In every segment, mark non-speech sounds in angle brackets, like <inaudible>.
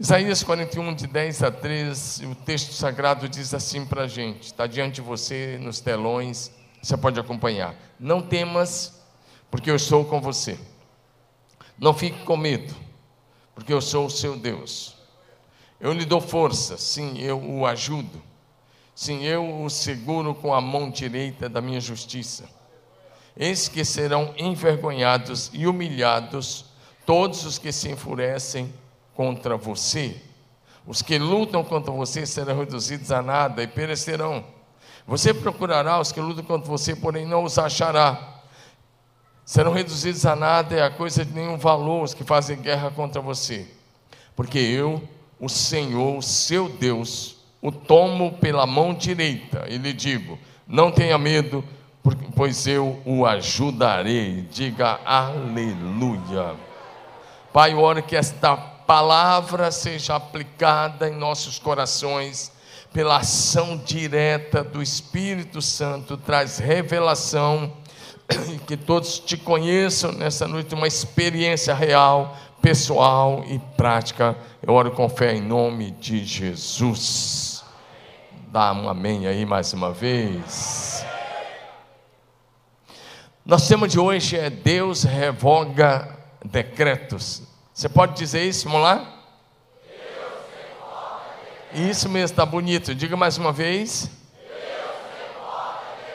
Isaías 41, de 10 a 13, o texto sagrado diz assim para a gente: está diante de você nos telões, você pode acompanhar. Não temas, porque eu estou com você. Não fique com medo, porque eu sou o seu Deus. Eu lhe dou força, sim, eu o ajudo. Sim, eu o seguro com a mão direita da minha justiça. Eis que serão envergonhados e humilhados todos os que se enfurecem contra você. Os que lutam contra você serão reduzidos a nada e perecerão. Você procurará os que lutam contra você, porém não os achará. Serão reduzidos a nada e a coisa de nenhum valor os que fazem guerra contra você. Porque eu, o Senhor, seu Deus, o tomo pela mão direita e lhe digo: não tenha medo, pois eu o ajudarei. Diga aleluia. Pai, oro que esta palavra seja aplicada em nossos corações pela ação direta do Espírito Santo, traz revelação que todos te conheçam nessa noite, uma experiência real, pessoal e prática. Eu oro com fé em nome de Jesus. Dá um amém aí mais uma vez. Nosso tema de hoje é Deus revoga decretos. Você pode dizer isso? Vamos lá? Isso mesmo, está bonito. Diga mais uma vez.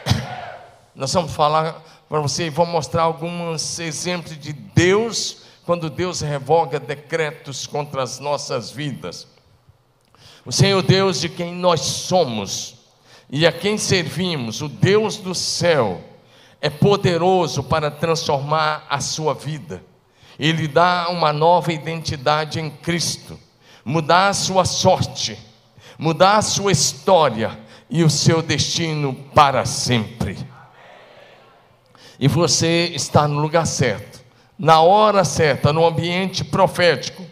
<coughs> Nós vamos falar para você e vamos mostrar alguns exemplos de Deus, quando Deus revoga decretos contra as nossas vidas. O Senhor Deus de quem nós somos e a quem servimos, o Deus do céu, é poderoso para transformar a sua vida. Ele dá uma nova identidade em Cristo, mudar a sua sorte, mudar a sua história e o seu destino para sempre. E você está no lugar certo, na hora certa, no ambiente profético,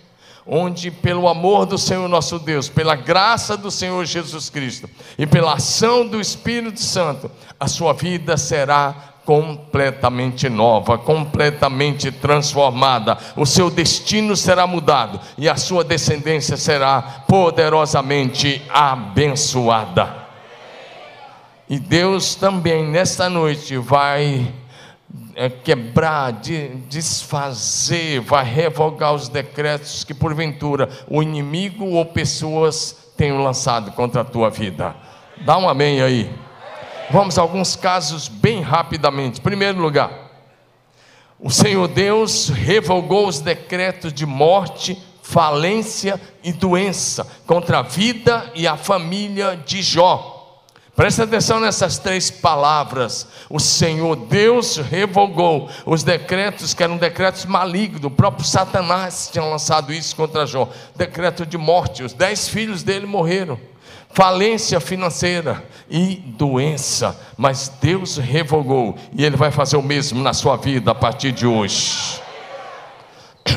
onde, pelo amor do Senhor nosso Deus, pela graça do Senhor Jesus Cristo e pela ação do Espírito Santo, a sua vida será completamente nova, completamente transformada. O seu destino será mudado e a sua descendência será poderosamente abençoada. E Deus também nesta noite vai é, quebrar, de, desfazer, vai revogar os decretos que porventura o inimigo ou pessoas tenham lançado contra a tua vida. Dá um amém aí. Vamos a alguns casos bem rapidamente. Em primeiro lugar, o Senhor Deus revogou os decretos de morte, falência e doença contra a vida e a família de Jó. Presta atenção nessas três palavras. O Senhor Deus revogou os decretos que eram decretos malignos. O próprio Satanás tinha lançado isso contra Jó. Decreto de morte. Os dez filhos dele morreram falência financeira e doença, mas Deus revogou e Ele vai fazer o mesmo na sua vida a partir de hoje.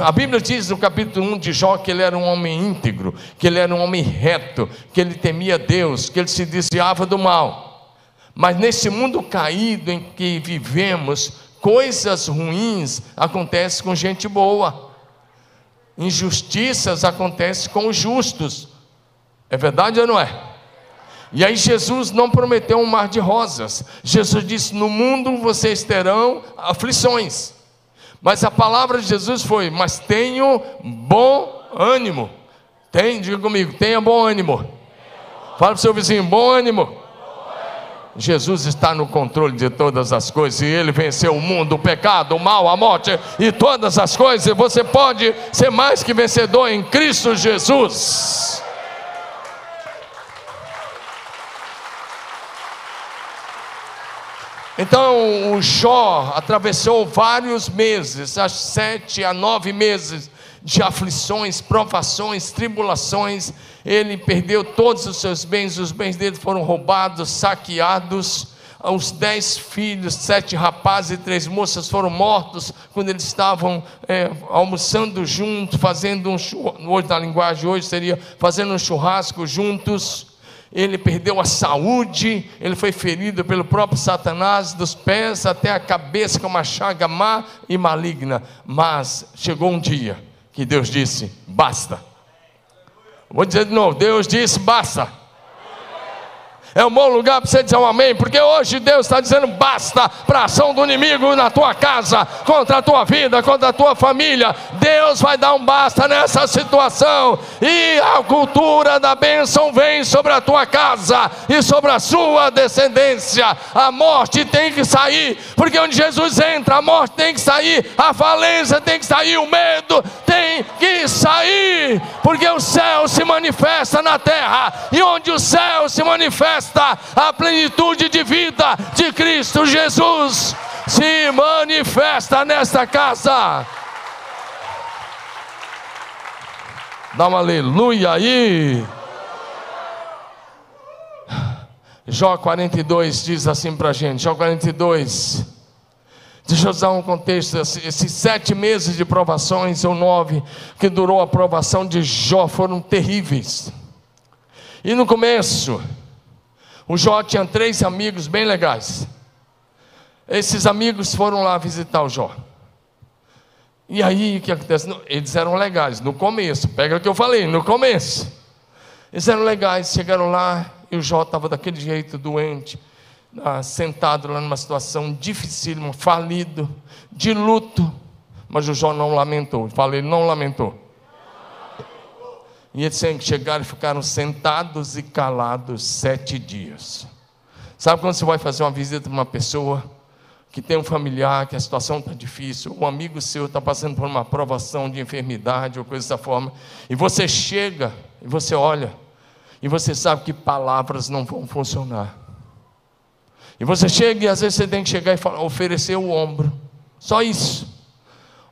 A Bíblia diz no capítulo 1 de Jó que ele era um homem íntegro, que ele era um homem reto, que ele temia Deus, que ele se desviava do mal. Mas nesse mundo caído em que vivemos, coisas ruins acontecem com gente boa, injustiças acontecem com os justos. É verdade ou não é? E aí Jesus não prometeu um mar de rosas. Jesus disse: No mundo vocês terão aflições. Mas a palavra de Jesus foi: Mas tenho bom ânimo. Tem, diga comigo, tenha bom ânimo. Fala para o seu vizinho, bom ânimo. Jesus está no controle de todas as coisas e ele venceu o mundo, o pecado, o mal, a morte e todas as coisas. Você pode ser mais que vencedor em Cristo Jesus. Então o Jó atravessou vários meses, as sete a nove meses de aflições, provações, tribulações. Ele perdeu todos os seus bens, os bens dele foram roubados, saqueados. Os dez filhos, sete rapazes e três moças foram mortos quando eles estavam é, almoçando juntos, fazendo um hoje na linguagem hoje seria fazendo um churrasco juntos ele perdeu a saúde, ele foi ferido pelo próprio Satanás, dos pés até a cabeça, com uma chaga má e maligna. Mas chegou um dia que Deus disse: basta. Vou dizer de novo: Deus disse basta. É um bom lugar para você dizer um amém, porque hoje Deus está dizendo basta para a ação do inimigo na tua casa, contra a tua vida, contra a tua família. Deus vai dar um basta nessa situação, e a cultura da bênção vem sobre a tua casa e sobre a sua descendência. A morte tem que sair, porque onde Jesus entra, a morte tem que sair, a falência tem que sair, o medo tem que sair, porque o céu se manifesta na terra, e onde o céu se manifesta, manifesta a plenitude de vida de Cristo Jesus. Se manifesta nesta casa. Dá um aleluia aí. Jó 42 diz assim para a gente: Jó 42. Deixa eu dar um contexto. Esses sete meses de provações, ou nove, que durou a provação de Jó, foram terríveis. E no começo, o Jó tinha três amigos bem legais. Esses amigos foram lá visitar o Jó. E aí o que acontece? Eles eram legais no começo, pega o que eu falei, no começo. Eles eram legais, chegaram lá e o Jó estava daquele jeito, doente, ah, sentado lá numa situação dificílima, falido, de luto. Mas o Jó não lamentou. Falei, não lamentou. E eles chegaram e ficaram sentados e calados sete dias. Sabe quando você vai fazer uma visita para uma pessoa que tem um familiar, que a situação está difícil, um amigo seu está passando por uma aprovação de enfermidade ou coisa dessa forma, e você chega e você olha, e você sabe que palavras não vão funcionar. E você chega e às vezes você tem que chegar e falar, oferecer o ombro, só isso.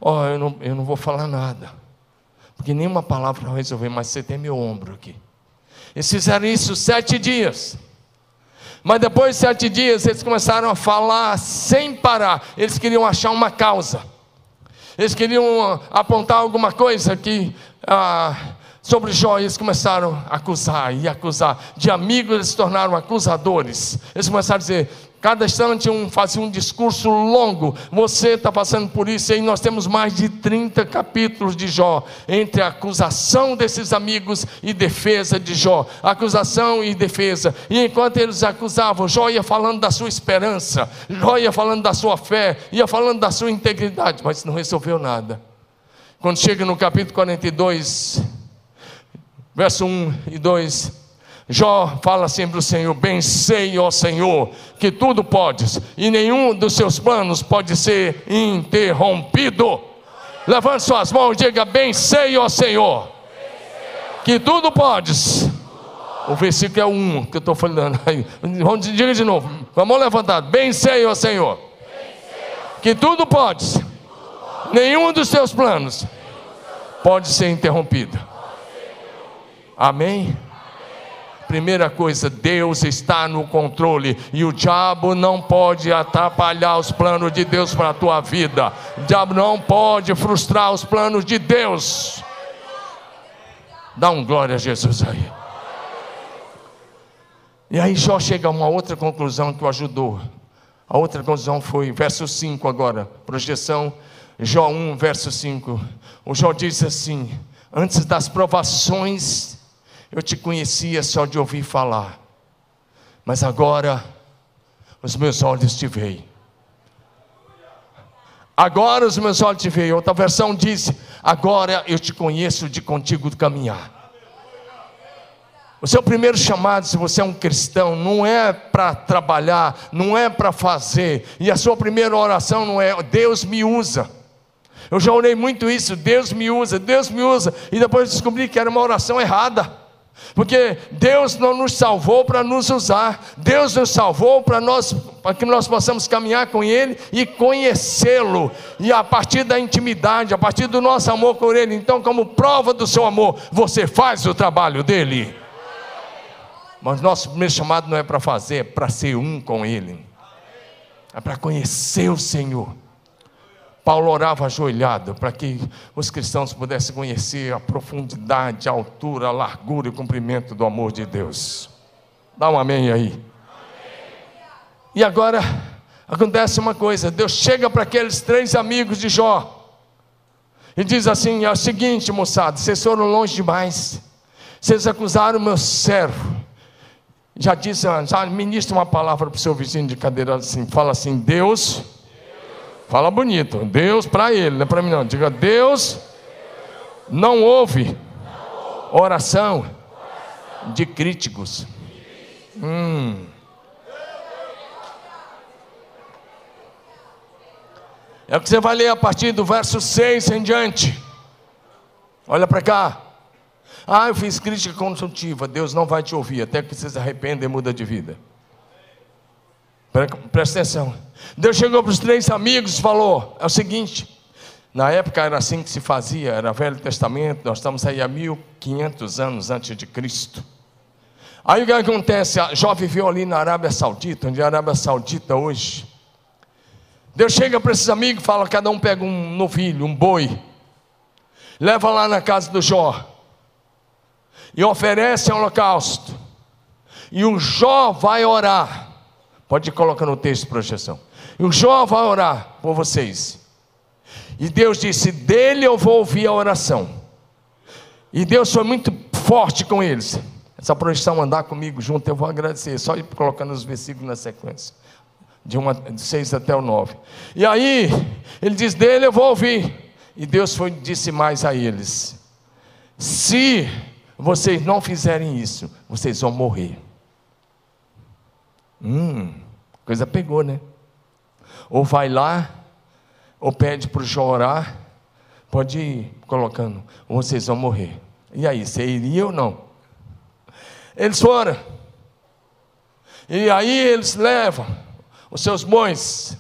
Ó, oh, eu, não, eu não vou falar nada porque nenhuma palavra vai resolver, mas você tem meu ombro aqui. Eles fizeram isso sete dias. Mas depois de sete dias, eles começaram a falar sem parar. Eles queriam achar uma causa. Eles queriam apontar alguma coisa que ah, sobre Jó. Eles começaram a acusar e acusar. De amigos, eles se tornaram acusadores. Eles começaram a dizer: Cada instante um fazia um discurso longo. Você está passando por isso, e nós temos mais de 30 capítulos de Jó, entre a acusação desses amigos e defesa de Jó. Acusação e defesa. E enquanto eles acusavam, Jó ia falando da sua esperança, Jó ia falando da sua fé, ia falando da sua integridade, mas não resolveu nada. Quando chega no capítulo 42, verso 1 e 2, Jó fala sempre o Senhor: Bem sei, ó Senhor, que tudo podes, e nenhum dos seus planos pode ser interrompido. Levante suas mãos e diga: Bem sei, ó Senhor, que tudo podes. O versículo é 1 que eu estou falando. Vamos diga de novo. Vamos levantar. Bem sei, ó Senhor, que tudo podes. Nenhum dos teus planos pode ser interrompido. Amém? Primeira coisa, Deus está no controle e o diabo não pode atrapalhar os planos de Deus para a tua vida. O diabo não pode frustrar os planos de Deus. Dá um glória a Jesus aí. E aí Jó chega a uma outra conclusão que o ajudou. A outra conclusão foi verso 5 agora, projeção Jó 1, verso 5. O Jó diz assim: Antes das provações eu te conhecia só de ouvir falar, mas agora os meus olhos te veem. Agora os meus olhos te veem. Outra versão diz: Agora eu te conheço de contigo caminhar. O seu primeiro chamado, se você é um cristão, não é para trabalhar, não é para fazer, e a sua primeira oração não é Deus me usa. Eu já orei muito isso, Deus me usa, Deus me usa, e depois descobri que era uma oração errada. Porque Deus não nos salvou para nos usar, Deus nos salvou para nós, para que nós possamos caminhar com Ele e conhecê-lo, e a partir da intimidade, a partir do nosso amor com Ele. Então, como prova do seu amor, você faz o trabalho dele. Mas nosso primeiro chamado não é para fazer, é para ser um com Ele, é para conhecer o Senhor. Paulo orava ajoelhado para que os cristãos pudessem conhecer a profundidade, a altura, a largura e o comprimento do amor de Deus. Dá um amém aí. E agora acontece uma coisa: Deus chega para aqueles três amigos de Jó e diz assim: é o seguinte, moçada, vocês foram longe demais. Vocês acusaram o meu servo. Já disse, já ministra uma palavra para o seu vizinho de cadeira assim, fala assim, Deus. Fala bonito, Deus para ele, não é para mim não. Diga, Deus. Não, ouve oração. de críticos. Hum. É o que você vai ler a partir do verso 6 em diante. Olha para cá. Ah, eu fiz crítica construtiva. Deus não vai te ouvir até que você se arrependa e muda de vida. Presta atenção. Deus chegou para os três amigos e falou: é o seguinte. Na época era assim que se fazia, era Velho Testamento, nós estamos aí há 1500 anos antes de Cristo. Aí o que acontece? Jó viveu ali na Arábia Saudita, onde é a Arábia Saudita hoje. Deus chega para esses amigos e fala: cada um pega um novilho, um boi, leva lá na casa do Jó e oferece um holocausto. E o Jó vai orar. Pode colocar no texto de projeção. E o Jó vai orar por vocês. E Deus disse: dele eu vou ouvir a oração. E Deus foi muito forte com eles. Essa projeção andar comigo junto, eu vou agradecer. Só ir colocando os versículos na sequência. De, uma, de 6 até o 9. E aí, ele diz: dele eu vou ouvir. E Deus foi, disse mais a eles: se vocês não fizerem isso, vocês vão morrer. Hum, coisa pegou, né? Ou vai lá, ou pede para o Jó orar, pode ir colocando, ou vocês vão morrer. E aí, você iria ou não? Eles foram. E aí eles levam os seus bois.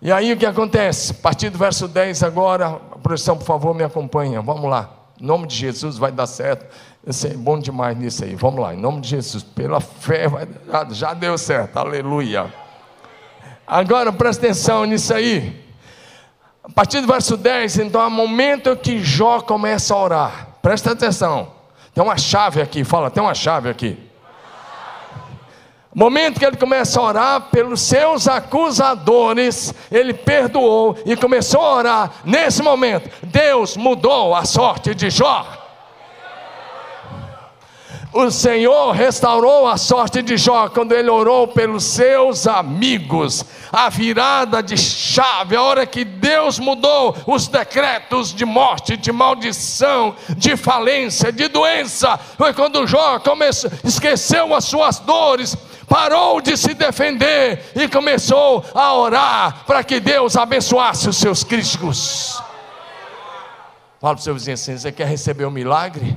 E aí o que acontece? A partir do verso 10 agora, a produção, por favor, me acompanha. Vamos lá. Em nome de Jesus vai dar certo. Eu sei, bom demais nisso aí. Vamos lá, em nome de Jesus. Pela fé, vai, já, já deu certo. Aleluia. Agora presta atenção nisso aí. A partir do verso 10, então, é o momento que Jó começa a orar. Presta atenção. Tem uma chave aqui, fala, tem uma chave aqui. Momento que ele começa a orar pelos seus acusadores, ele perdoou e começou a orar. Nesse momento, Deus mudou a sorte de Jó. O Senhor restaurou a sorte de Jó quando ele orou pelos seus amigos. A virada de chave, a hora que Deus mudou os decretos de morte, de maldição, de falência, de doença, foi quando Jó começou, esqueceu as suas dores, parou de se defender e começou a orar para que Deus abençoasse os seus críticos. Fala para o seu vizinho assim: você quer receber um milagre?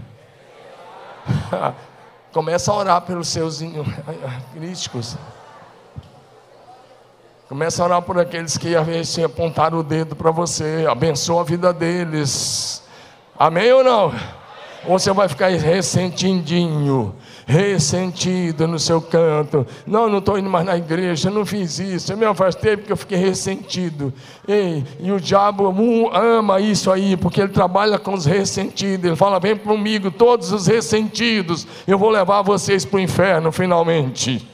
<laughs> Começa a orar pelos seus <laughs> críticos. Começa a orar por aqueles que às apontaram o dedo para você. Abençoa a vida deles. Amém ou não? Ou você vai ficar ressentidinho, ressentido no seu canto. Não, não estou indo mais na igreja, não fiz isso, eu me afastei porque eu fiquei ressentido. Ei, e o diabo ama isso aí, porque ele trabalha com os ressentidos. Ele fala: vem comigo, todos os ressentidos, eu vou levar vocês para o inferno finalmente.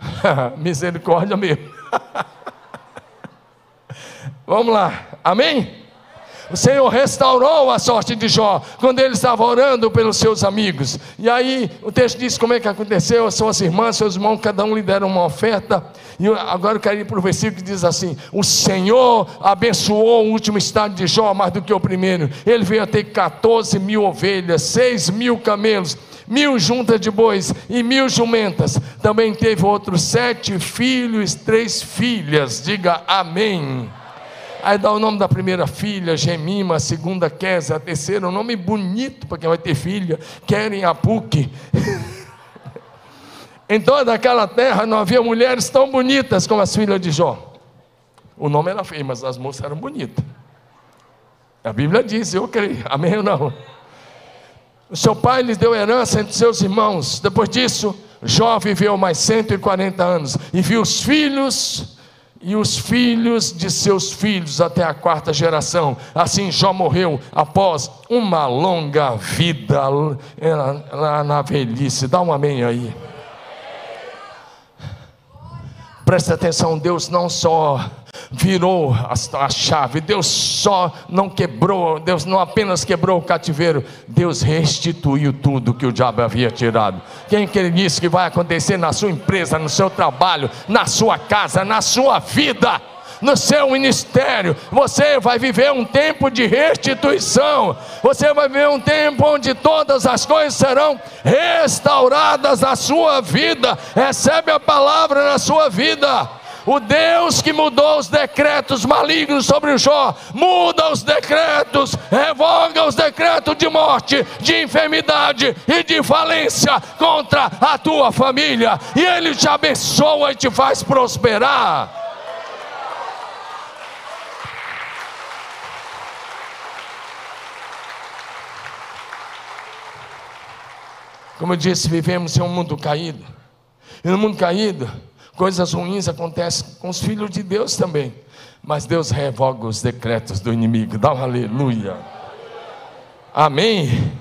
<laughs> Misericórdia mesmo. <laughs> Vamos lá, amém? O Senhor restaurou a sorte de Jó quando ele estava orando pelos seus amigos. E aí o texto diz como é que aconteceu: suas irmãs, seus irmãos, cada um lhe deram uma oferta. E agora eu quero ir para o versículo que diz assim: O Senhor abençoou o último estado de Jó mais do que o primeiro. Ele veio a ter 14 mil ovelhas, 6 mil camelos mil juntas de bois e mil jumentas. Também teve outros sete filhos, três filhas. Diga amém. Aí dá o nome da primeira filha, Gemima, a segunda, Kézia, a terceira, um nome bonito para quem vai ter filha, Querem Apuque. <laughs> em toda aquela terra não havia mulheres tão bonitas como as filhas de Jó. O nome era feio, mas as moças eram bonitas. A Bíblia diz, eu creio, amém ou não? O seu pai lhe deu herança entre seus irmãos. Depois disso, Jó viveu mais 140 anos e viu os filhos e os filhos de seus filhos até a quarta geração. Assim Jó morreu após uma longa vida lá na velhice. Dá um amém aí. Preste atenção, Deus não só virou a, a, chave. Deus só não quebrou, Deus não apenas quebrou o cativeiro, Deus restituiu tudo que o diabo havia tirado. Quem quer isso que vai acontecer na sua empresa, no seu trabalho, na sua casa, na sua vida? no seu ministério, você vai viver um tempo de restituição, você vai viver um tempo onde todas as coisas serão restauradas na sua vida. Recebe a palavra na sua vida. O Deus que mudou os decretos malignos sobre o Jó, muda os decretos, revoga os decretos de morte, de enfermidade e de falência contra a tua família, e Ele te abençoa e te faz prosperar. Como eu disse, vivemos em um mundo caído. E no mundo caído, Coisas ruins acontecem com os filhos de Deus também. Mas Deus revoga os decretos do inimigo. Dá um aleluia. Amém.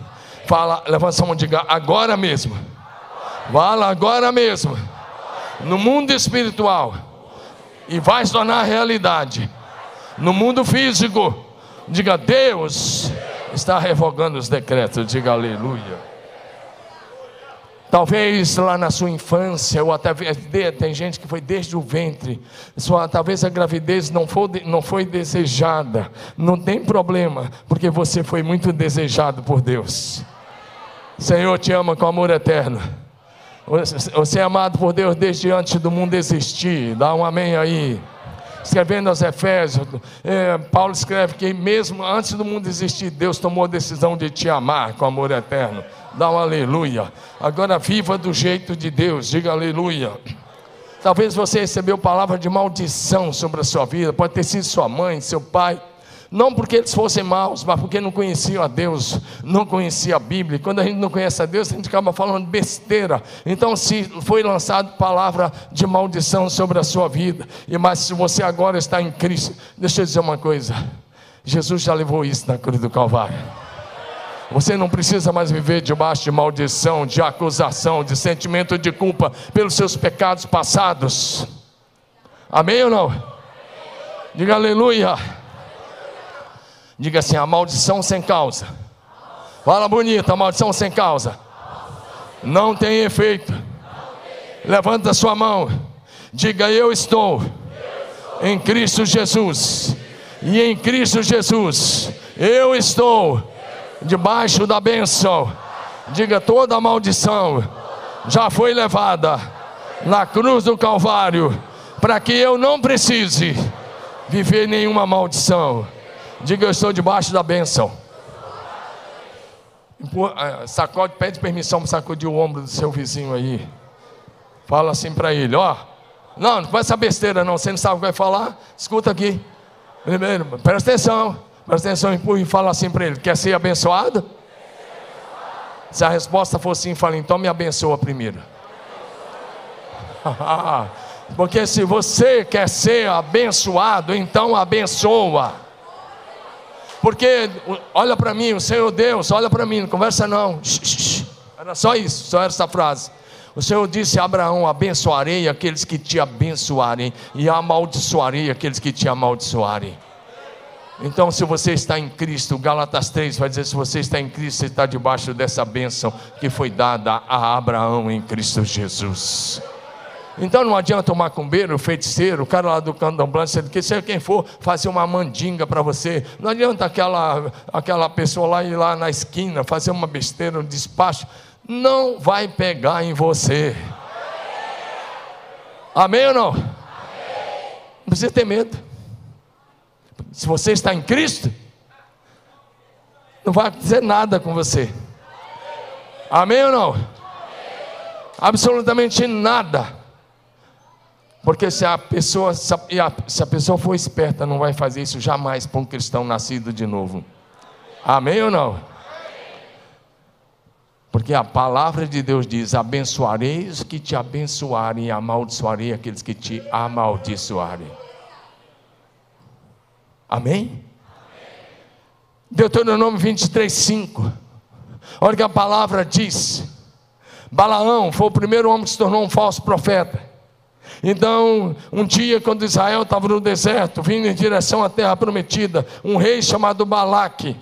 Fala, levanta a mão e diga agora mesmo. Fala agora mesmo. No mundo espiritual. E vai se tornar realidade. No mundo físico. Diga, Deus está revogando os decretos. Diga aleluia. Talvez lá na sua infância, ou até tem gente que foi desde o ventre, sua, talvez a gravidez não foi, não foi desejada, não tem problema, porque você foi muito desejado por Deus. Senhor te ama com amor eterno. Você é amado por Deus desde antes do mundo existir. Dá um amém aí. Escrevendo aos Efésios, é, Paulo escreve que mesmo antes do mundo existir, Deus tomou a decisão de te amar com amor eterno. Dá um aleluia. Agora viva do jeito de Deus, diga aleluia. Talvez você recebeu palavra de maldição sobre a sua vida, pode ter sido sua mãe, seu pai. Não porque eles fossem maus, mas porque não conheciam a Deus, não conheciam a Bíblia. Quando a gente não conhece a Deus, a gente acaba falando besteira. Então, se foi lançado palavra de maldição sobre a sua vida, e mas se você agora está em Cristo, deixa eu dizer uma coisa: Jesus já levou isso na cruz do Calvário. Você não precisa mais viver debaixo de maldição, de acusação, de sentimento de culpa pelos seus pecados passados. Amém ou não? Diga aleluia. Diga assim: a maldição sem causa. Fala bonita, a maldição sem causa. Não tem efeito. Levanta sua mão. Diga: Eu estou em Cristo Jesus. E em Cristo Jesus, eu estou debaixo da bênção. Diga: toda maldição já foi levada na cruz do Calvário, para que eu não precise viver nenhuma maldição. Diga: eu estou debaixo da bênção. Eh, sacode, pede permissão para sacudir o ombro do seu vizinho aí. Fala assim para ele: ó. Não, não faz essa besteira não. Você não sabe o que vai falar? Escuta aqui. Presta atenção. Presta atenção e fala assim para ele: Quer ser abençoado? Se a resposta for sim, fala: Então me abençoa primeiro. <laughs> Porque se você quer ser abençoado, então abençoa. Porque, olha para mim, o Senhor Deus, olha para mim, não conversa não. Era só isso, só essa frase. O Senhor disse a Abraão: Abençoarei aqueles que te abençoarem, e amaldiçoarei aqueles que te amaldiçoarem. Então, se você está em Cristo, Galatas 3 vai dizer: se você está em Cristo, você está debaixo dessa bênção que foi dada a Abraão em Cristo Jesus. Então não adianta o macumbeiro, o feiticeiro, o cara lá do candomblé, que seja quem for, fazer uma mandinga para você. Não adianta aquela, aquela pessoa lá ir lá na esquina, fazer uma besteira, um despacho. Não vai pegar em você. Amém ou não? Amém. Não precisa ter medo. Se você está em Cristo, não vai acontecer nada com você. Amém ou não? Absolutamente nada. Porque se a pessoa, se a, se a pessoa for esperta, não vai fazer isso jamais para um cristão nascido de novo. Amém ou não? Porque a palavra de Deus diz: abençoarei os que te abençoarem, e amaldiçoarei aqueles que te amaldiçoarem. Amém? Deuteronômio 23, 5. Olha que a palavra diz: Balaão foi o primeiro homem que se tornou um falso profeta. Então, um dia, quando Israel estava no deserto, vindo em direção à terra prometida, um rei chamado Balaque,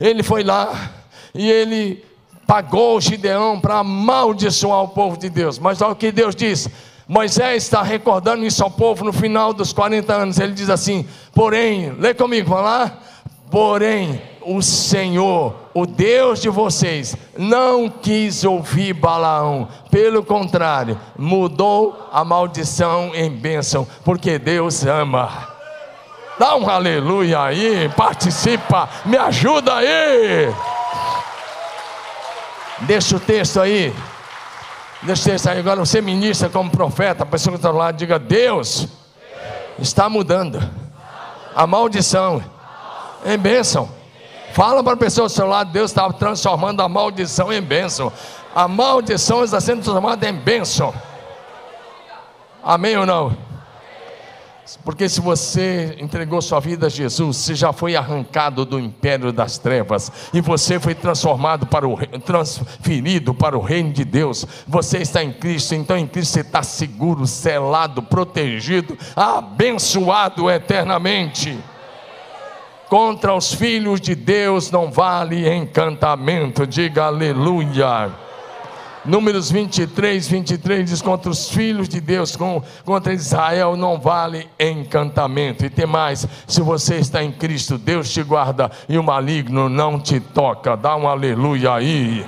ele foi lá e ele pagou Gideão para amaldiçoar o povo de Deus. Mas olha o que Deus diz: Moisés está recordando isso ao povo no final dos 40 anos. Ele diz assim: Porém, lê comigo, vamos lá. Porém, o Senhor, o Deus de vocês, não quis ouvir Balaão, pelo contrário, mudou a maldição em bênção, porque Deus ama. Dá um aleluia aí, participa, me ajuda aí. Deixa o texto aí. Deixa texto aí. Agora você ministra como profeta, a pessoa que está lá, diga: Deus está mudando a maldição em bênção. Fala para a pessoa ao seu lado: Deus está transformando a maldição em bênção. A maldição está sendo transformada em bênção. Amém ou não? Porque se você entregou sua vida a Jesus, você já foi arrancado do império das trevas e você foi transformado para o transferido para o reino de Deus. Você está em Cristo, então em Cristo você está seguro, selado, protegido, abençoado eternamente. Contra os filhos de Deus não vale encantamento. Diga aleluia. Números 23, 23 diz: contra os filhos de Deus, contra Israel não vale encantamento. E tem mais: se você está em Cristo, Deus te guarda e o maligno não te toca. Dá um aleluia aí.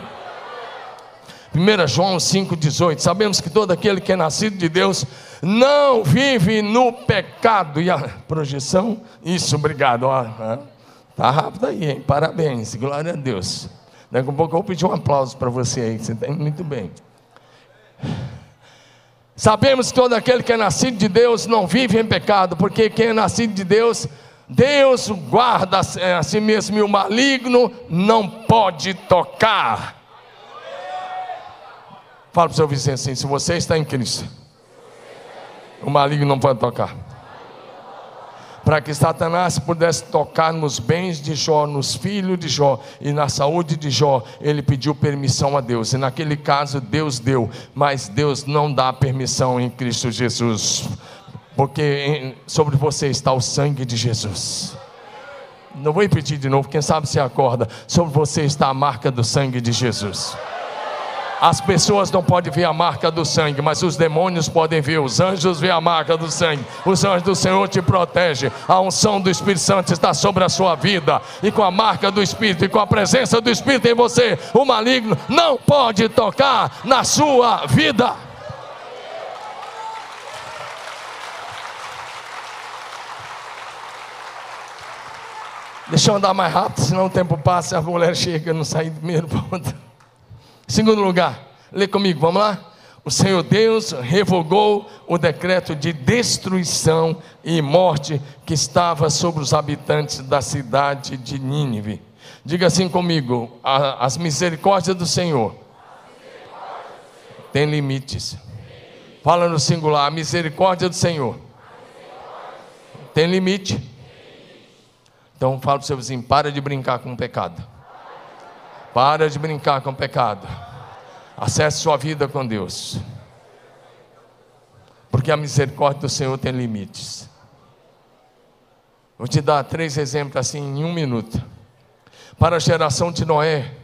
1 João 5,18: Sabemos que todo aquele que é nascido de Deus não vive no pecado. E a projeção? Isso, obrigado. Está rápido aí, hein? Parabéns, glória a Deus. Daqui a pouco eu vou pedir um aplauso para você aí, você indo muito bem. Sabemos que todo aquele que é nascido de Deus não vive em pecado, porque quem é nascido de Deus, Deus guarda a si mesmo e o maligno não pode tocar. Fala para o seu vizinho assim: se você está em Cristo, o maligno não pode tocar para que Satanás pudesse tocar nos bens de Jó, nos filhos de Jó e na saúde de Jó, ele pediu permissão a Deus. E naquele caso Deus deu, mas Deus não dá permissão em Cristo Jesus, porque sobre você está o sangue de Jesus. Não vou repetir de novo, quem sabe se acorda. Sobre você está a marca do sangue de Jesus. As pessoas não podem ver a marca do sangue, mas os demônios podem ver, os anjos veem a marca do sangue. Os anjos do Senhor te protegem. A unção do Espírito Santo está sobre a sua vida. E com a marca do Espírito e com a presença do Espírito em você, o maligno não pode tocar na sua vida. Deixa eu andar mais rápido, senão o tempo passa e a mulher chega, não sai do primeiro ponto. Segundo lugar, lê comigo, vamos lá? O Senhor Deus revogou o decreto de destruição e morte que estava sobre os habitantes da cidade de Nínive. Diga assim comigo: as misericórdias do Senhor têm limites. Fala no singular: a misericórdia do Senhor tem limite. Então fala para o seu vizinho: para de brincar com o pecado. Para de brincar com o pecado. Acesse sua vida com Deus. Porque a misericórdia do Senhor tem limites. Vou te dar três exemplos assim em um minuto. Para a geração de Noé,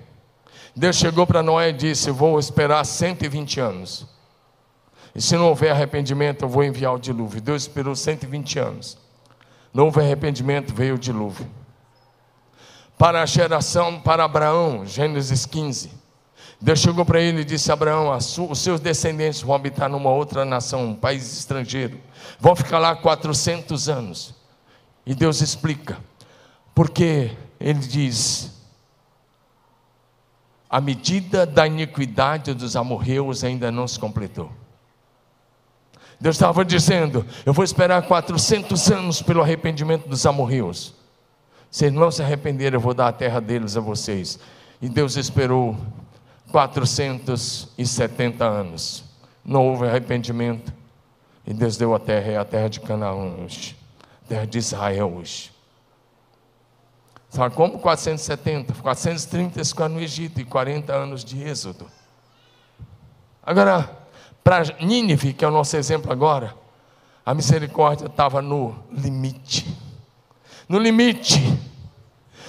Deus chegou para Noé e disse: Vou esperar 120 anos. E se não houver arrependimento, eu vou enviar o dilúvio. Deus esperou 120 anos. Não houve arrependimento, veio o dilúvio para a geração, para Abraão, Gênesis 15. Deus chegou para ele e disse: Abraão, os seus descendentes vão habitar numa outra nação, um país estrangeiro, vão ficar lá 400 anos. E Deus explica, porque ele diz: a medida da iniquidade dos amorreus ainda não se completou. Deus estava dizendo: eu vou esperar 400 anos pelo arrependimento dos amorreus. Se não se arrependerem, eu vou dar a terra deles a vocês. E Deus esperou 470 anos. Não houve arrependimento. E Deus deu a terra, é a terra de Canaã hoje. Terra de Israel hoje. Sabe como 470? 430 ficaram no Egito e 40 anos de êxodo. Agora, para Nínive, que é o nosso exemplo agora, a misericórdia estava no limite. No limite.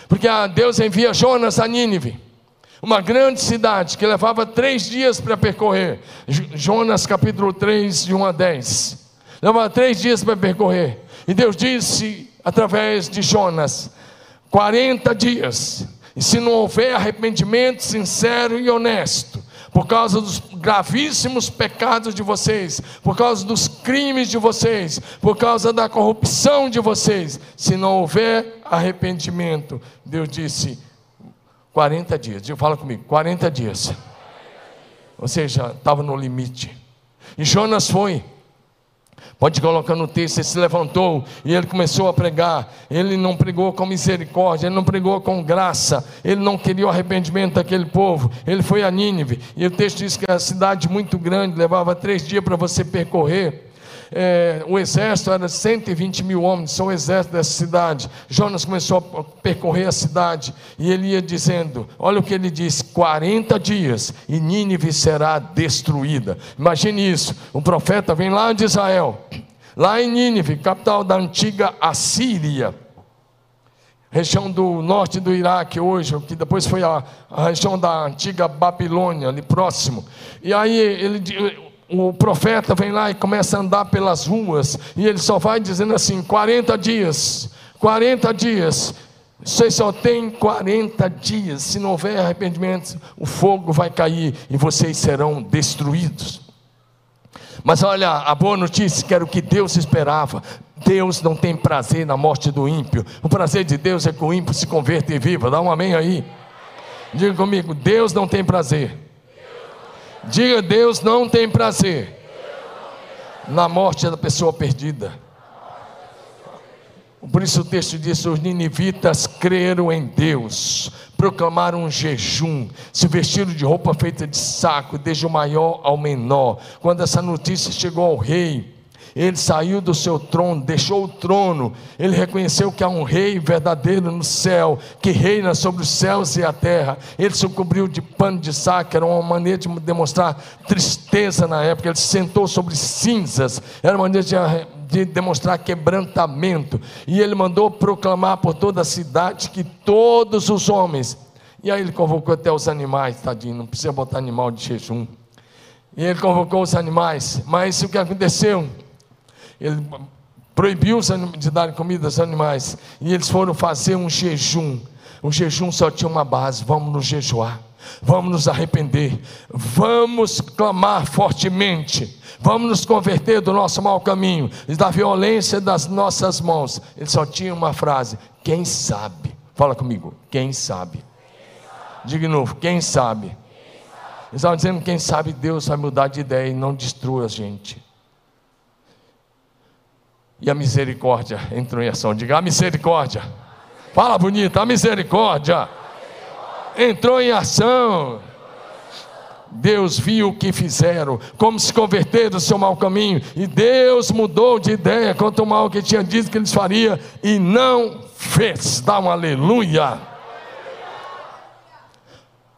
Porque Deus envia Jonas a Nínive, uma grande cidade que levava três dias para percorrer. Jonas capítulo 3, de 1 a 10. Levava três dias para percorrer. E Deus disse através de Jonas: 40 dias. E se não houver arrependimento sincero e honesto, por causa dos gravíssimos pecados de vocês, por causa dos crimes de vocês, por causa da corrupção de vocês, se não houver arrependimento, Deus disse: 40 dias. Fala comigo, 40 dias. Ou seja, estava no limite. E Jonas foi. Pode colocar no texto, ele se levantou e ele começou a pregar. Ele não pregou com misericórdia, ele não pregou com graça, ele não queria o arrependimento daquele povo. Ele foi a Nínive, e o texto diz que a cidade muito grande, levava três dias para você percorrer é, o exército era 120 mil homens, são o exército dessa cidade. Jonas começou a percorrer a cidade e ele ia dizendo: Olha o que ele disse: 40 dias e Nínive será destruída. Imagine isso: o profeta vem lá de Israel, lá em Nínive, capital da antiga Assíria região do norte do Iraque hoje, que depois foi a, a, região da antiga Babilônia, ali próximo. E aí ele, o profeta vem lá e começa a andar pelas ruas, e ele só vai dizendo assim: 40 dias, 40 dias, vocês só tem 40 dias, se não houver arrependimento, o fogo vai cair e vocês serão destruídos. Mas olha, a boa notícia que era o que Deus esperava. Deus não tem prazer na morte do ímpio. O prazer de Deus é que o ímpio se converta e viva. Dá um amém aí. Diga comigo: Deus não tem prazer Diga: Deus não tem prazer na morte da pessoa perdida. Por isso o texto diz: os ninivitas creram em Deus, proclamaram um jejum, se vestiram de roupa feita de saco, desde o maior ao menor. Quando essa notícia chegou ao rei, ele saiu do seu trono, deixou o trono, ele reconheceu que há um rei verdadeiro no céu, que reina sobre os céus e a terra. Ele se cobriu de pano de saco, era uma maneira de demonstrar tristeza na época. Ele se sentou sobre cinzas, era uma maneira de, de demonstrar quebrantamento. E ele mandou proclamar por toda a cidade que todos os homens, e aí ele convocou até os animais, tadinho, não precisa botar animal de jejum. E ele convocou os animais, mas o que aconteceu? Ele proibiu de dar comida aos animais. E eles foram fazer um jejum. O jejum só tinha uma base: vamos nos jejuar, vamos nos arrepender, vamos clamar fortemente, vamos nos converter do nosso mau caminho e da violência das nossas mãos. Ele só tinha uma frase: quem sabe? Fala comigo, quem sabe? Diga de novo, quem sabe? Eles estavam dizendo: quem sabe Deus vai mudar de ideia e não destrua a gente. E a misericórdia entrou em ação. Diga a misericórdia. Fala bonito, a misericórdia entrou em ação. Deus viu o que fizeram, como se converteram do seu mau caminho, e Deus mudou de ideia quanto ao mal que tinha dito que eles faria e não fez. Dá um aleluia.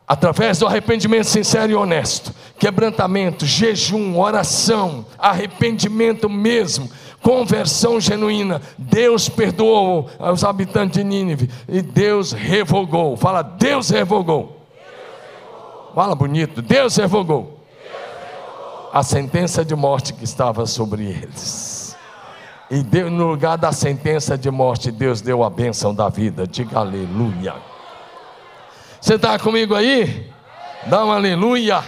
Através do arrependimento sincero e honesto, quebrantamento, jejum, oração, arrependimento mesmo, conversão genuína. Deus perdoou os habitantes de Nínive e Deus revogou. Fala, Deus revogou. Fala bonito, Deus revogou. A sentença de morte que estava sobre eles. E deu, no lugar da sentença de morte, Deus deu a bênção da vida. Diga aleluia. Você está comigo aí? Dá um aleluia.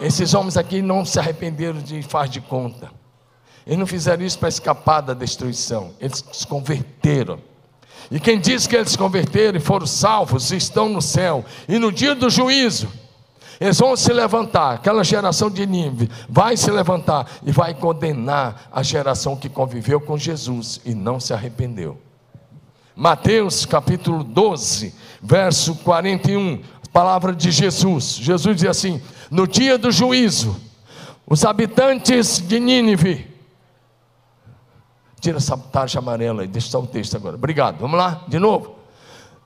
Esses homens aqui não se arrependeram de faz de conta. Eles não fizeram isso para escapar da destruição, eles se converteram. E quem diz que eles se converteram e foram salvos, estão no céu. E no dia do juízo, eles vão se levantar, aquela geração de Nínive vai se levantar e vai condenar a geração que conviveu com Jesus e não se arrependeu. Mateus capítulo 12, verso 41, palavra de Jesus. Jesus diz assim: No dia do juízo, os habitantes de Nínive Tira essa tarja amarela e deixa só o texto agora. Obrigado. Vamos lá, de novo.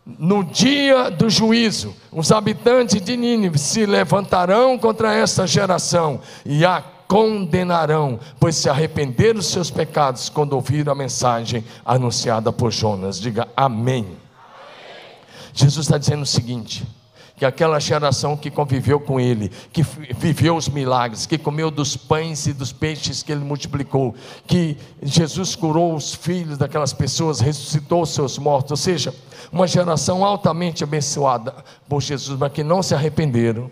no dia do juízo, os habitantes de Nínive se levantarão contra esta geração e a condenarão, pois se arrependeram dos seus pecados quando ouviram a mensagem anunciada por Jonas. Diga amém. amém. Jesus está dizendo o seguinte: que aquela geração que conviveu com ele, que viveu os milagres, que comeu dos pães e dos peixes que ele multiplicou, que Jesus curou os filhos daquelas pessoas, ressuscitou os seus mortos, ou seja, uma geração altamente abençoada por Jesus, mas que não se arrependeram,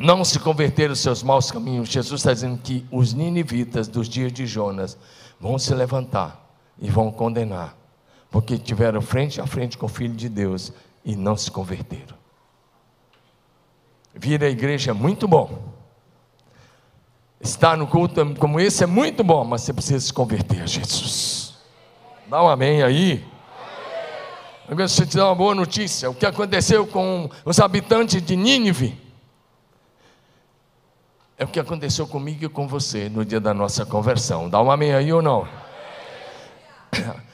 não se converteram os seus maus caminhos. Jesus está dizendo que os ninivitas dos dias de Jonas vão se levantar e vão condenar, porque tiveram frente a frente com o Filho de Deus e não se converteram. Vir à igreja é muito bom. Estar no culto como esse é muito bom, mas você precisa se converter a Jesus. Dá um amém aí. Eu gostaria de te dar uma boa notícia. O que aconteceu com os habitantes de Nínive é o que aconteceu comigo e com você no dia da nossa conversão. Dá um amém aí ou não?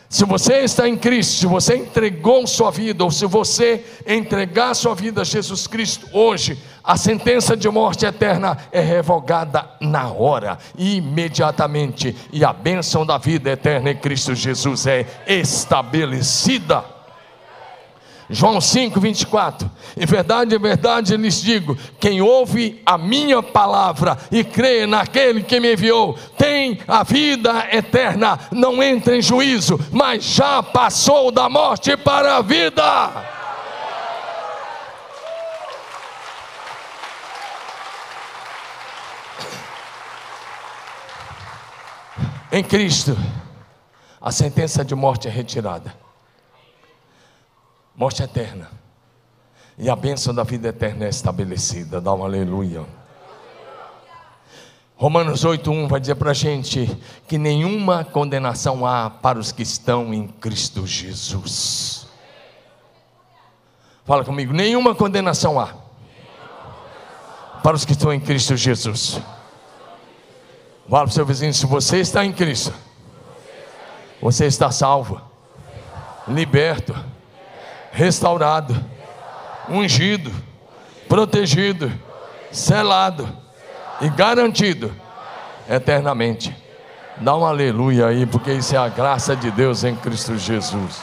Se você está em Cristo, se você entregou sua vida, ou se você entregar sua vida a Jesus Cristo hoje, a sentença de morte eterna é revogada na hora, imediatamente, e a bênção da vida eterna em Cristo Jesus é estabelecida. João 5, 24. Em verdade, em verdade lhes digo: quem ouve a minha palavra e crê naquele que me enviou, tem a vida eterna, não entra em juízo, mas já passou da morte para a vida. Em Cristo, a sentença de morte é retirada morte eterna. E a bênção da vida eterna é estabelecida. Dá um aleluia. Romanos 8,1 vai dizer para a gente que nenhuma condenação há para os que estão em Cristo Jesus. Fala comigo, nenhuma condenação há para os que estão em Cristo Jesus. Fala para o seu vizinho: se você está em Cristo, você está salvo, liberto restaurado, ungido, protegido, selado e garantido eternamente. Dá um aleluia aí, porque isso é a graça de Deus em Cristo Jesus.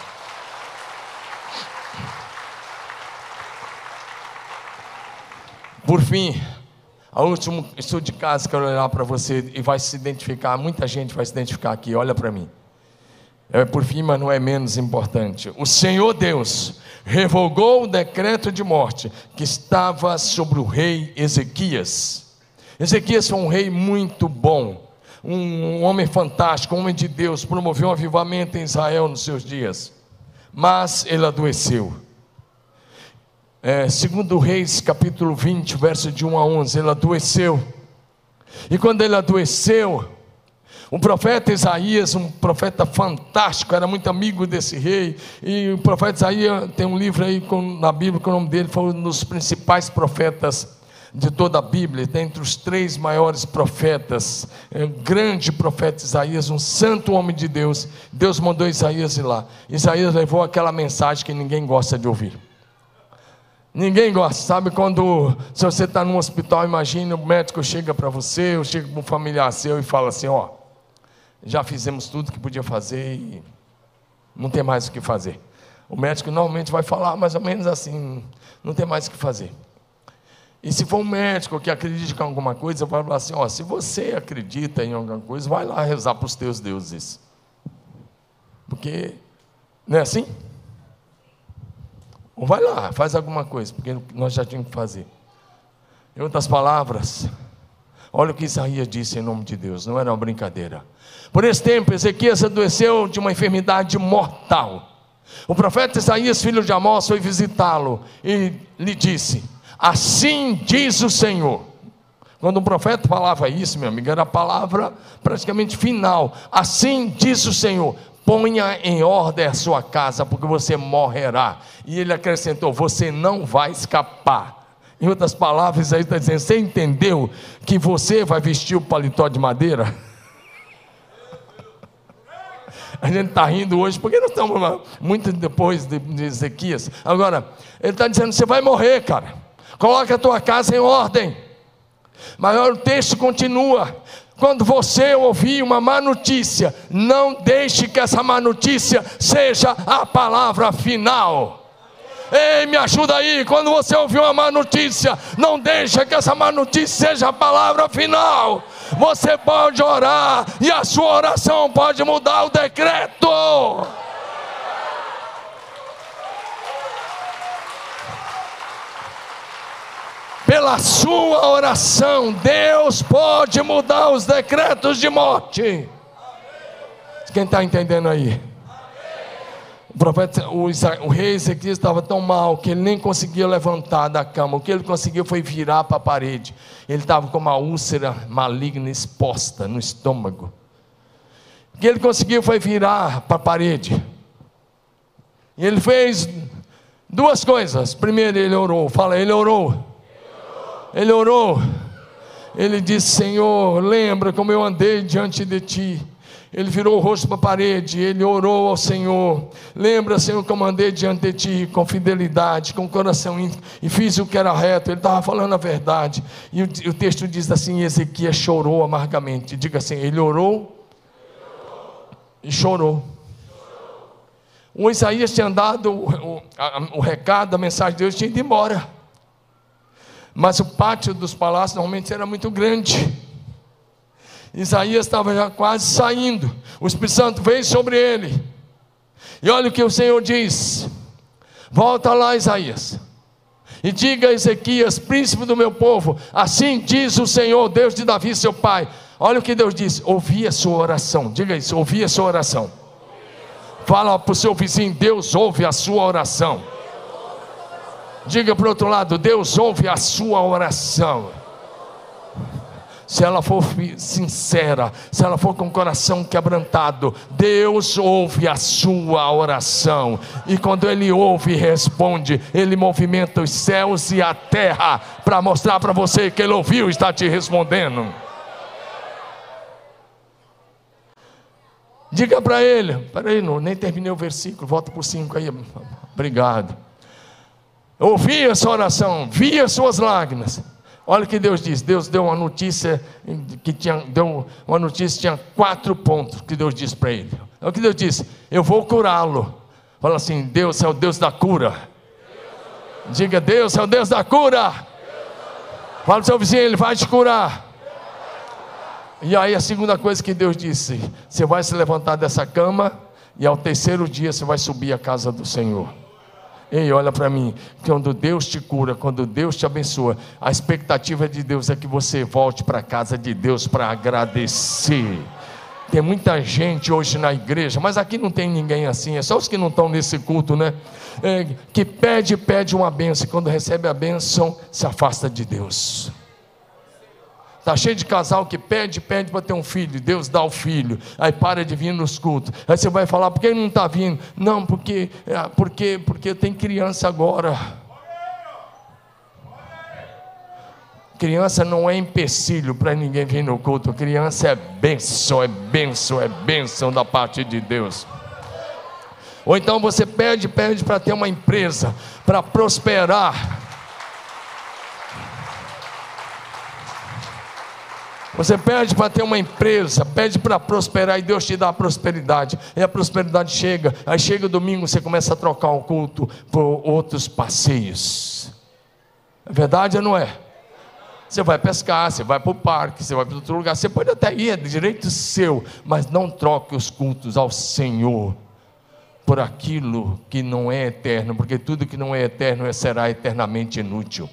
Por fim, a último estudo de casa que eu quero olhar para você e vai se identificar, muita gente vai se identificar aqui, olha para mim. É por fim, mas não é menos importante. O Senhor Deus revogou o decreto de morte que estava sobre o rei Ezequias. Ezequias foi um rei muito bom, um homem fantástico, um homem de Deus, promoveu um avivamento em Israel nos seus dias, mas ele adoeceu. É, segundo Reis, capítulo 20, verso de 1 a 11, ele adoeceu. E quando ele adoeceu, o profeta Isaías, um profeta fantástico, era muito amigo desse rei. E o profeta Isaías tem um livro aí com, na Bíblia que o nome dele foi um dos principais profetas de toda a Bíblia, dentre os três maiores profetas, é, um grande profeta Isaías, um santo homem de Deus. Deus mandou Isaías ir lá. Isaías levou aquela mensagem que ninguém gosta de ouvir. Ninguém gosta, sabe quando se você está num hospital, imagina o médico chega para você, ou chega para um familiar seu e fala assim, ó, já fizemos tudo que podia fazer e não tem mais o que fazer. O médico normalmente vai falar mais ou menos assim, não tem mais o que fazer. E se for um médico que acredita em alguma coisa, vai falar assim: ó, se você acredita em alguma coisa, vai lá rezar para os teus deuses. Porque, não é assim? Ou vai lá, faz alguma coisa, porque nós já tínhamos que fazer. Em outras palavras, olha o que Isaías disse em nome de Deus, não era uma brincadeira. Por esse tempo, Ezequias adoeceu de uma enfermidade mortal. O profeta Isaías, filho de Amós, foi visitá-lo e lhe disse: Assim diz o Senhor. Quando o profeta falava isso, meu amigo, era a palavra praticamente final. Assim diz o Senhor: ponha em ordem a sua casa, porque você morrerá. E ele acrescentou: você não vai escapar. Em outras palavras, aí está dizendo: você entendeu que você vai vestir o paletó de madeira? <laughs> A gente está rindo hoje porque nós estamos muito depois de, Ezequias. Agora, ele está dizendo: você vai morrer, cara. Coloca a tua casa em ordem. Mas o texto continua. Quando você ouvir uma má notícia, não deixe que essa má notícia seja a palavra final. Ei, me ajuda aí. Quando você ouvir uma má notícia, não deixe que essa má notícia seja a palavra final. Você pode orar e a sua oração pode mudar o decreto. pela sua oração, Deus pode mudar os decretos de morte. Quem está entendendo aí? O, profeta, o, o rei Ezequias estava tão mal que ele nem conseguia levantar da cama. O que ele conseguiu foi virar para a parede. Ele estava com uma úlcera maligna exposta no estômago. O que ele conseguiu foi virar para a parede. E ele fez duas coisas. Primeiro, ele orou. Fala, ele orou. Ele orou. Ele disse: Senhor, lembra como eu andei diante de ti. Ele virou o rosto para a parede, ele orou ao Senhor. Lembra, Senhor, como andei diante de ti com fidelidade, com coração íntimo, e fiz o que era reto. Ele estava falando a verdade. E o, o texto diz assim: Ezequias chorou amargamente. Diga assim: ele orou e chorou. O Isaías tinha dado o, o, a, o recado, a mensagem de Deus, tinha ido embora. Mas o pátio dos palácios normalmente era muito grande. Isaías estava já quase saindo. O Espírito Santo veio sobre ele. E olha o que o Senhor diz: Volta lá, Isaías. E diga a Ezequias, príncipe do meu povo: Assim diz o Senhor, Deus de Davi, seu pai. Olha o que Deus diz: Ouvi a sua oração. Diga isso: Ouvi a sua oração. Fala para o seu vizinho: Deus ouve a sua oração. Diga para o outro lado: Deus ouve a sua oração. Se ela for sincera, se ela for com o coração quebrantado, Deus ouve a sua oração. E quando Ele ouve e responde, Ele movimenta os céus e a terra para mostrar para você que Ele ouviu e está te respondendo. Diga para ele, peraí, não, nem terminei o versículo, volta o 5 aí. Obrigado. Ouvi a sua oração, vi as suas lágrimas. Olha o que Deus diz. Deus deu uma notícia que tinha, deu uma notícia tinha quatro pontos que Deus disse para ele. É o que Deus disse: Eu vou curá-lo. Fala assim: Deus é o Deus da cura. Diga: Deus é o Deus da cura. Fala para o seu vizinho: Ele vai te curar. E aí a segunda coisa que Deus disse: Você vai se levantar dessa cama e ao terceiro dia você vai subir à casa do Senhor. Ei, olha para mim, quando Deus te cura, quando Deus te abençoa, a expectativa de Deus é que você volte para a casa de Deus para agradecer. Tem muita gente hoje na igreja, mas aqui não tem ninguém assim, é só os que não estão nesse culto, né? É, que pede, pede uma benção, e quando recebe a benção, se afasta de Deus. Está cheio de casal que pede, pede para ter um filho, Deus dá o filho, aí para de vir nos cultos. Aí você vai falar, por que não está vindo? Não, porque, é, porque, porque tem criança agora. Criança não é empecilho para ninguém vir no culto, criança é bênção, é bênção, é bênção da parte de Deus. Ou então você pede, pede para ter uma empresa, para prosperar. Você pede para ter uma empresa, pede para prosperar e Deus te dá a prosperidade. E a prosperidade chega, aí chega o domingo, você começa a trocar o culto por outros passeios. É verdade ou não é? Você vai pescar, você vai para o parque, você vai para outro lugar, você pode até ir, é direito seu, mas não troque os cultos ao Senhor por aquilo que não é eterno, porque tudo que não é eterno será eternamente inútil.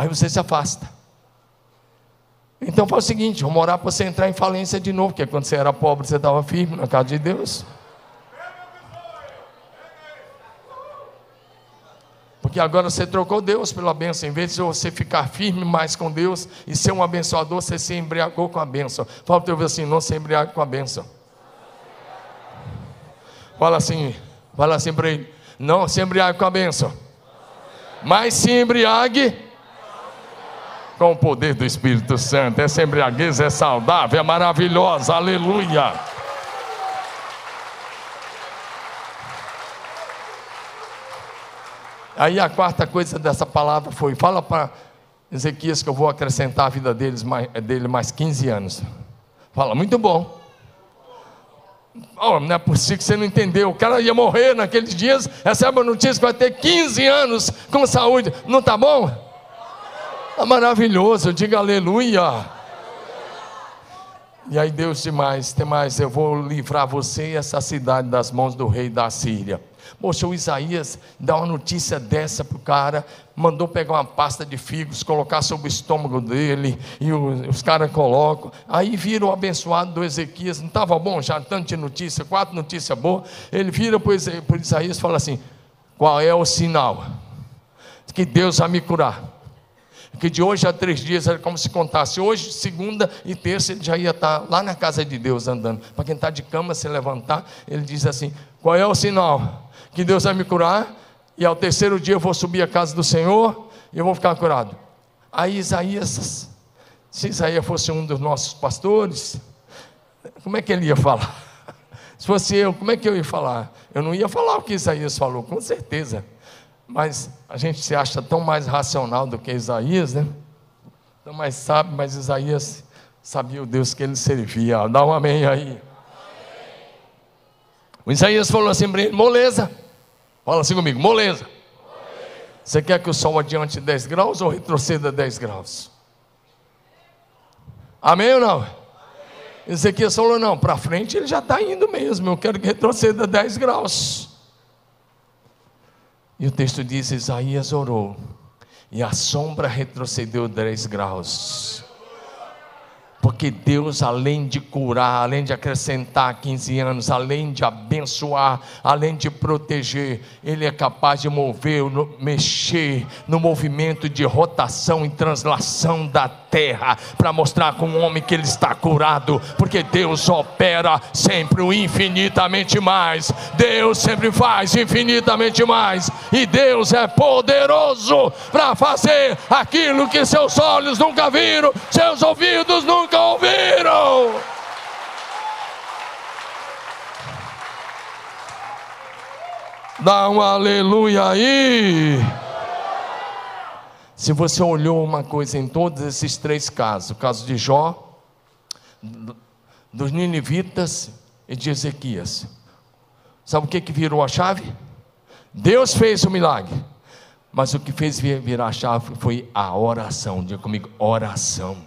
Aí você se afasta. Então faz o seguinte: vamos orar para você entrar em falência de novo, porque quando você era pobre você estava firme na casa de Deus. Porque agora você trocou Deus pela bênção. Em vez de você ficar firme mais com Deus e ser um abençoador, você se embriagou com a bênção. Fala para eu ver assim: não se embriague com a bênção. Fala assim, fala assim para ele: não se embriague com a bênção. Mas se embriague com o poder do Espírito Santo. Essa embriaguez é saudável, é maravilhosa, aleluia. Aí a quarta coisa dessa palavra foi: fala para Ezequias que eu vou acrescentar a vida deles, dele mais 15 anos. Fala, muito bom. Oh, não é possível que você não entendeu. O cara ia morrer naqueles dias, recebe a notícia que vai ter 15 anos com saúde. Não está bom? É maravilhoso, diga aleluia. E aí Deus demais, tem mais, eu vou livrar você e essa cidade das mãos do rei da Síria. Poxa, o Isaías dá uma notícia dessa para o cara, mandou pegar uma pasta de figos, colocar sobre o estômago dele, e os, os caras colocam. Aí vira o abençoado do Ezequias, não estava bom já tanto de notícia, quatro notícias boas. Ele vira para o Isaías e fala assim: qual é o sinal? Que Deus vai me curar. Que de hoje a três dias era como se contasse. Hoje, segunda e terça, ele já ia estar lá na casa de Deus andando. Para quem está de cama, se levantar, ele diz assim: qual é o sinal? que Deus vai me curar, e ao terceiro dia eu vou subir à casa do Senhor e eu vou ficar curado. Aí Isaías, se Isaías fosse um dos nossos pastores, como é que ele ia falar? <laughs> Se fosse eu, como é que eu ia falar? Eu não ia falar o que Isaías falou, com certeza. Mas a gente se acha tão mais racional do que Isaías, né? Tão mais sábio, mas Isaías sabia o Deus que ele servia. Dá um amém aí. O Isaías falou assim para ele: moleza. Fala assim comigo: moleza. Você quer que o sol adiante 10 graus ou retroceda 10 graus? Amém ou não? Ezequias falou: não, para frente ele já está indo mesmo. Eu quero que retroceda 10 graus. E o texto diz: Isaías orou, e a sombra retrocedeu 10 graus. Porque Deus, além de curar, além de acrescentar 15 anos, além de abençoar, além de proteger, Ele é capaz de mover, mexer no movimento de rotação e translação da terra, para mostrar com o homem que ele está curado, porque Deus opera sempre o infinitamente mais, Deus sempre faz infinitamente mais, e Deus é poderoso para fazer aquilo que seus olhos nunca viram, seus ouvidos nunca ouviram. Dá um aleluia aí. Se você olhou uma coisa em todos esses três casos, o caso de Jó, dos ninivitas e de Ezequias, sabe o que, que virou a chave? Deus fez o milagre, mas o que fez virar a chave foi a oração. Diga comigo, oração.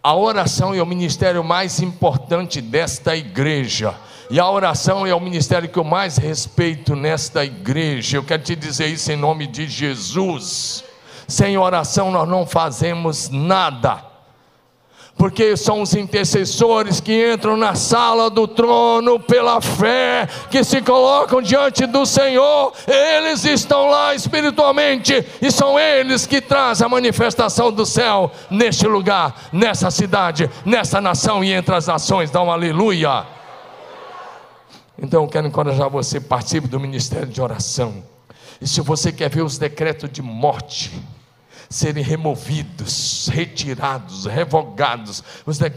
A oração é o ministério mais importante desta igreja. E a oração é o ministério que eu mais respeito nesta igreja. Eu quero te dizer isso em nome de Jesus. Sem oração nós não fazemos nada porque são os intercessores que entram na sala do trono pela fé, que se colocam diante do Senhor, eles estão lá espiritualmente, e são eles que trazem a manifestação do céu neste lugar, nessa cidade, nessa nação e entre as nações. Dá um aleluia. Então eu quero encorajar você, participe do ministério de oração. E se você quer ver os decretos de morte, serem removidos, retirados, revogados,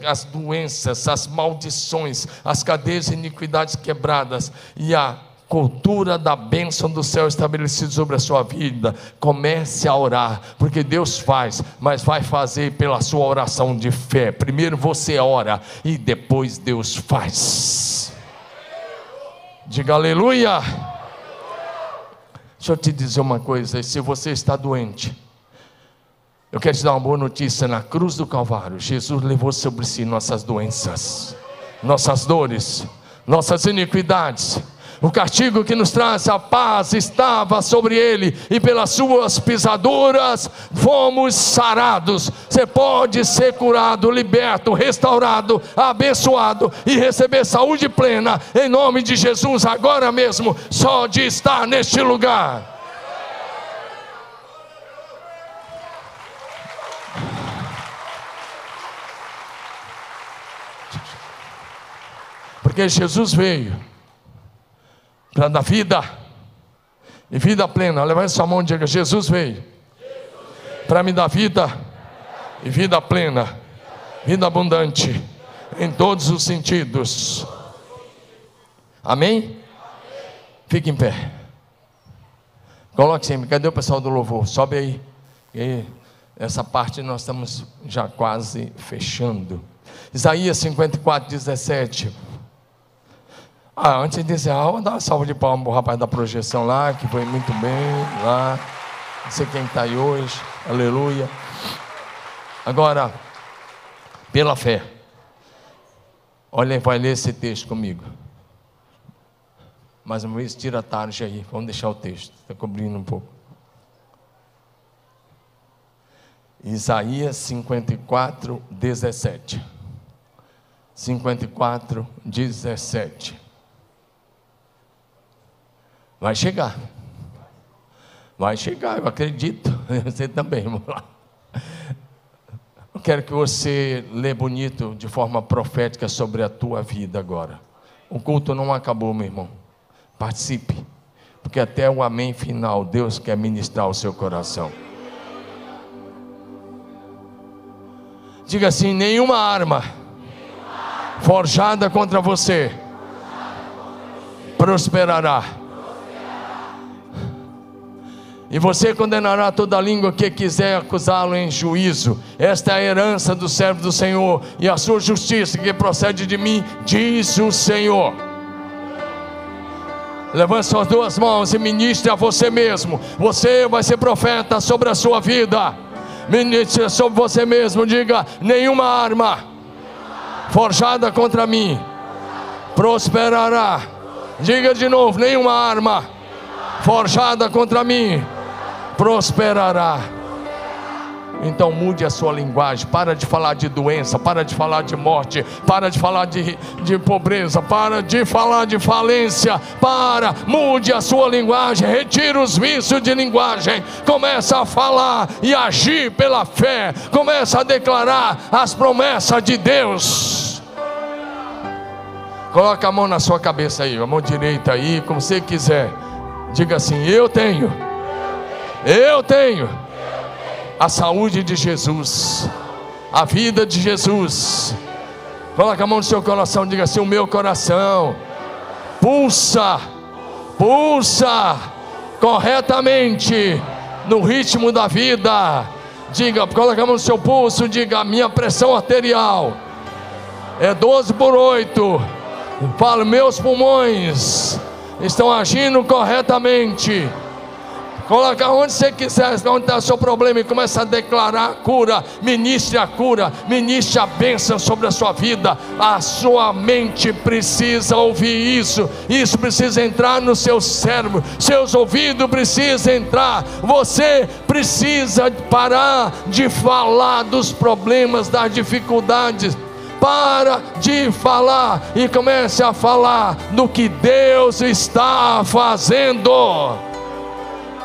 as doenças, as maldições, as cadeias de iniquidades quebradas e a cultura da bênção do céu estabelecida sobre a sua vida. Comece a orar, porque Deus faz, mas vai fazer pela sua oração de fé. Primeiro você ora e depois Deus faz. Diga aleluia. Deixa eu te dizer uma coisa: se você está doente, eu quero te dar uma boa notícia: na cruz do Calvário, Jesus levou sobre si nossas doenças, nossas dores, nossas iniquidades. O castigo que nos traz a paz estava sobre ele, e pelas suas pisaduras fomos sarados. Você pode ser curado, liberto, restaurado, abençoado e receber saúde plena, em nome de Jesus, agora mesmo, só de estar neste lugar. Porque Jesus veio para dar vida e vida plena. Levante sua mão e diga: Jesus veio para me dar vida e vida plena, vida abundante, em todos os sentidos. Amém? Fique em pé. Coloque sempre. Cadê o pessoal do louvor? Sobe aí. E essa parte nós estamos já quase fechando. Isaías 54, 17. Ah, antes de dizer, ah, vou dar uma salva de palmas para o rapaz da projeção lá, que foi muito bem lá. Não sei quem está aí hoje. Aleluia. Agora, pela fé. Olha, vai ler esse texto comigo. Mais uma vez, tira a tarde aí. Vamos deixar o texto. Está cobrindo um pouco. Isaías 54, 17. 54, 17. Vai chegar. Vai chegar, eu acredito. <laughs> Você também, lá. Eu quero que você lê bonito de forma profética sobre a tua vida agora. O culto não acabou, meu irmão. Participe. Porque até o amém final, Deus quer ministrar o seu coração. Diga assim: nenhuma arma forjada contra você prosperará. E você condenará toda língua que quiser acusá-lo em juízo. Esta é a herança do servo do Senhor e a sua justiça que procede de mim, diz o Senhor. Levante suas duas mãos e ministre a você mesmo. Você vai ser profeta sobre a sua vida. Ministre sobre você mesmo. Diga: nenhuma arma forjada contra mim prosperará. Diga de novo: nenhuma arma forjada contra mim prosperará. Então mude a sua linguagem, para de falar de doença, para de falar de morte, para de falar de, de pobreza, para de falar de falência, para, mude a sua linguagem, retire os vícios de linguagem, começa a falar e agir pela fé, começa a declarar as promessas de Deus. Coloca a mão na sua cabeça aí, a mão direita aí, como você quiser. Diga assim: Eu tenho, eu tenho a saúde de Jesus, a vida de Jesus. Coloque a mão no seu coração, diga assim: o meu coração pulsa, pulsa corretamente no ritmo da vida. Diga, coloque a mão no seu pulso, diga: a minha pressão arterial é 12 por 8. Fala, meus pulmões estão agindo corretamente Coloca onde você quiser, onde está o seu problema, e começa a declarar cura. Ministre a cura, ministre a bênção sobre a sua vida. A sua mente precisa ouvir isso. Isso precisa entrar no seu cérebro. Seus ouvidos precisam entrar. Você precisa parar de falar dos problemas, das dificuldades para de falar e comece a falar do que Deus está fazendo.